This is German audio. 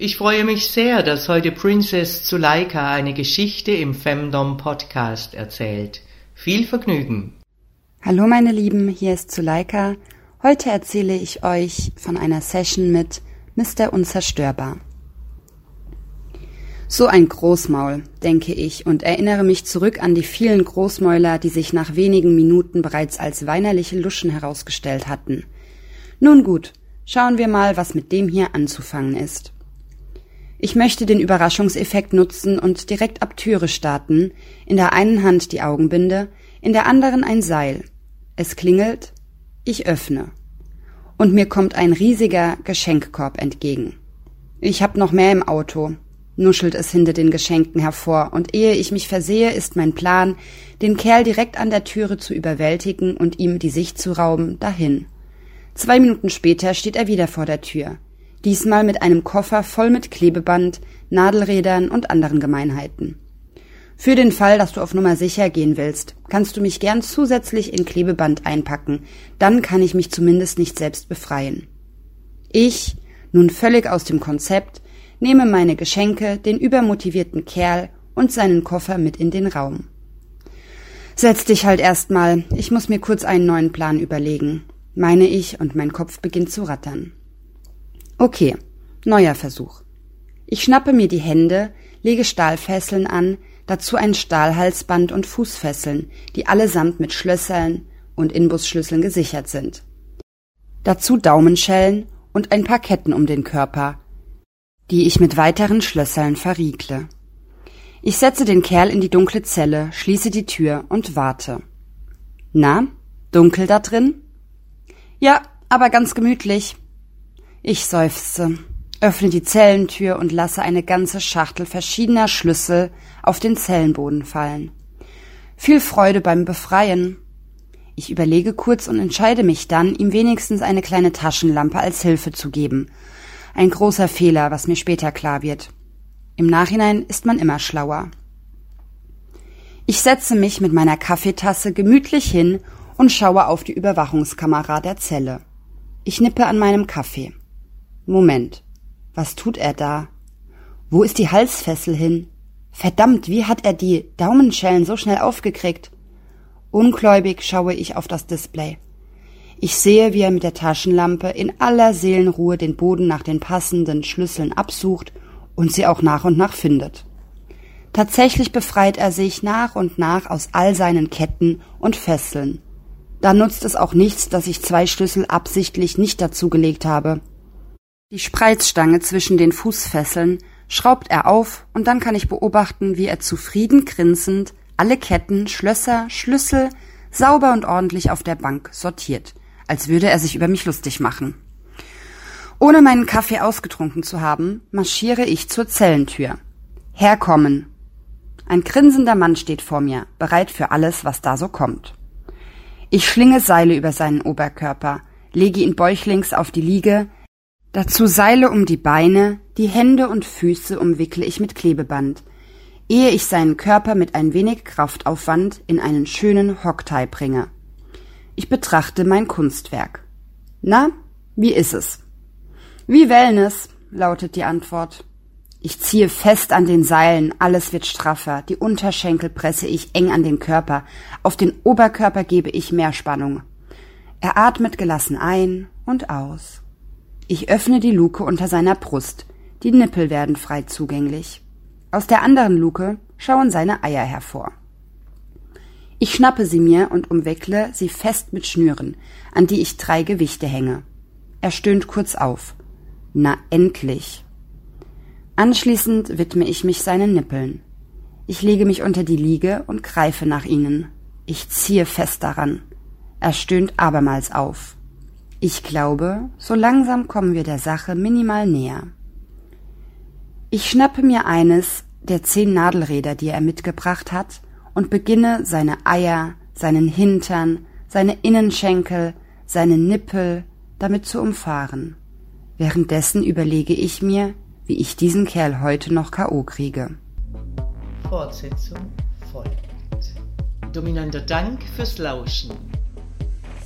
Ich freue mich sehr, dass heute Princess Zuleika eine Geschichte im Femdom Podcast erzählt. Viel Vergnügen. Hallo meine Lieben, hier ist Zuleika. Heute erzähle ich euch von einer Session mit Mr. Unzerstörbar. So ein Großmaul, denke ich, und erinnere mich zurück an die vielen Großmäuler, die sich nach wenigen Minuten bereits als weinerliche Luschen herausgestellt hatten. Nun gut, schauen wir mal, was mit dem hier anzufangen ist. Ich möchte den Überraschungseffekt nutzen und direkt ab Türe starten, in der einen Hand die Augenbinde, in der anderen ein Seil. Es klingelt, ich öffne. Und mir kommt ein riesiger Geschenkkorb entgegen. Ich hab noch mehr im Auto, nuschelt es hinter den Geschenken hervor, und ehe ich mich versehe, ist mein Plan, den Kerl direkt an der Türe zu überwältigen und ihm die Sicht zu rauben, dahin. Zwei Minuten später steht er wieder vor der Tür diesmal mit einem Koffer voll mit Klebeband, Nadelrädern und anderen Gemeinheiten. Für den Fall, dass du auf Nummer sicher gehen willst, kannst du mich gern zusätzlich in Klebeband einpacken, dann kann ich mich zumindest nicht selbst befreien. Ich, nun völlig aus dem Konzept, nehme meine Geschenke, den übermotivierten Kerl und seinen Koffer mit in den Raum. Setz dich halt erstmal, ich muss mir kurz einen neuen Plan überlegen, meine ich, und mein Kopf beginnt zu rattern. Okay, neuer Versuch. Ich schnappe mir die Hände, lege Stahlfesseln an, dazu ein Stahlhalsband und Fußfesseln, die allesamt mit Schlössern und Inbusschlüsseln gesichert sind. Dazu Daumenschellen und ein paar Ketten um den Körper, die ich mit weiteren Schlössern verriegle. Ich setze den Kerl in die dunkle Zelle, schließe die Tür und warte. Na, dunkel da drin? Ja, aber ganz gemütlich. Ich seufze, öffne die Zellentür und lasse eine ganze Schachtel verschiedener Schlüssel auf den Zellenboden fallen. Viel Freude beim Befreien. Ich überlege kurz und entscheide mich dann, ihm wenigstens eine kleine Taschenlampe als Hilfe zu geben. Ein großer Fehler, was mir später klar wird. Im Nachhinein ist man immer schlauer. Ich setze mich mit meiner Kaffeetasse gemütlich hin und schaue auf die Überwachungskamera der Zelle. Ich nippe an meinem Kaffee. Moment. Was tut er da? Wo ist die Halsfessel hin? Verdammt, wie hat er die Daumenschellen so schnell aufgekriegt? Ungläubig schaue ich auf das Display. Ich sehe, wie er mit der Taschenlampe in aller Seelenruhe den Boden nach den passenden Schlüsseln absucht und sie auch nach und nach findet. Tatsächlich befreit er sich nach und nach aus all seinen Ketten und Fesseln. Da nutzt es auch nichts, dass ich zwei Schlüssel absichtlich nicht dazugelegt habe. Die Spreizstange zwischen den Fußfesseln schraubt er auf und dann kann ich beobachten, wie er zufrieden grinsend alle Ketten, Schlösser, Schlüssel sauber und ordentlich auf der Bank sortiert, als würde er sich über mich lustig machen. Ohne meinen Kaffee ausgetrunken zu haben, marschiere ich zur Zellentür. Herkommen. Ein grinsender Mann steht vor mir, bereit für alles, was da so kommt. Ich schlinge Seile über seinen Oberkörper, lege ihn bäuchlings auf die Liege, Dazu Seile um die Beine, die Hände und Füße umwickle ich mit Klebeband, ehe ich seinen Körper mit ein wenig Kraftaufwand in einen schönen Hocktie bringe. Ich betrachte mein Kunstwerk. Na, wie ist es? Wie Wellness, lautet die Antwort. Ich ziehe fest an den Seilen, alles wird straffer, die Unterschenkel presse ich eng an den Körper, auf den Oberkörper gebe ich mehr Spannung. Er atmet gelassen ein und aus. Ich öffne die Luke unter seiner Brust. Die Nippel werden frei zugänglich. Aus der anderen Luke schauen seine Eier hervor. Ich schnappe sie mir und umwickle sie fest mit Schnüren, an die ich drei Gewichte hänge. Er stöhnt kurz auf. Na endlich. Anschließend widme ich mich seinen Nippeln. Ich lege mich unter die Liege und greife nach ihnen. Ich ziehe fest daran. Er stöhnt abermals auf. Ich glaube, so langsam kommen wir der Sache minimal näher. Ich schnappe mir eines der zehn Nadelräder, die er mitgebracht hat, und beginne seine Eier, seinen Hintern, seine Innenschenkel, seine Nippel damit zu umfahren. Währenddessen überlege ich mir, wie ich diesen Kerl heute noch K.O. kriege. Fortsetzung folgt. Dominanter Dank fürs Lauschen.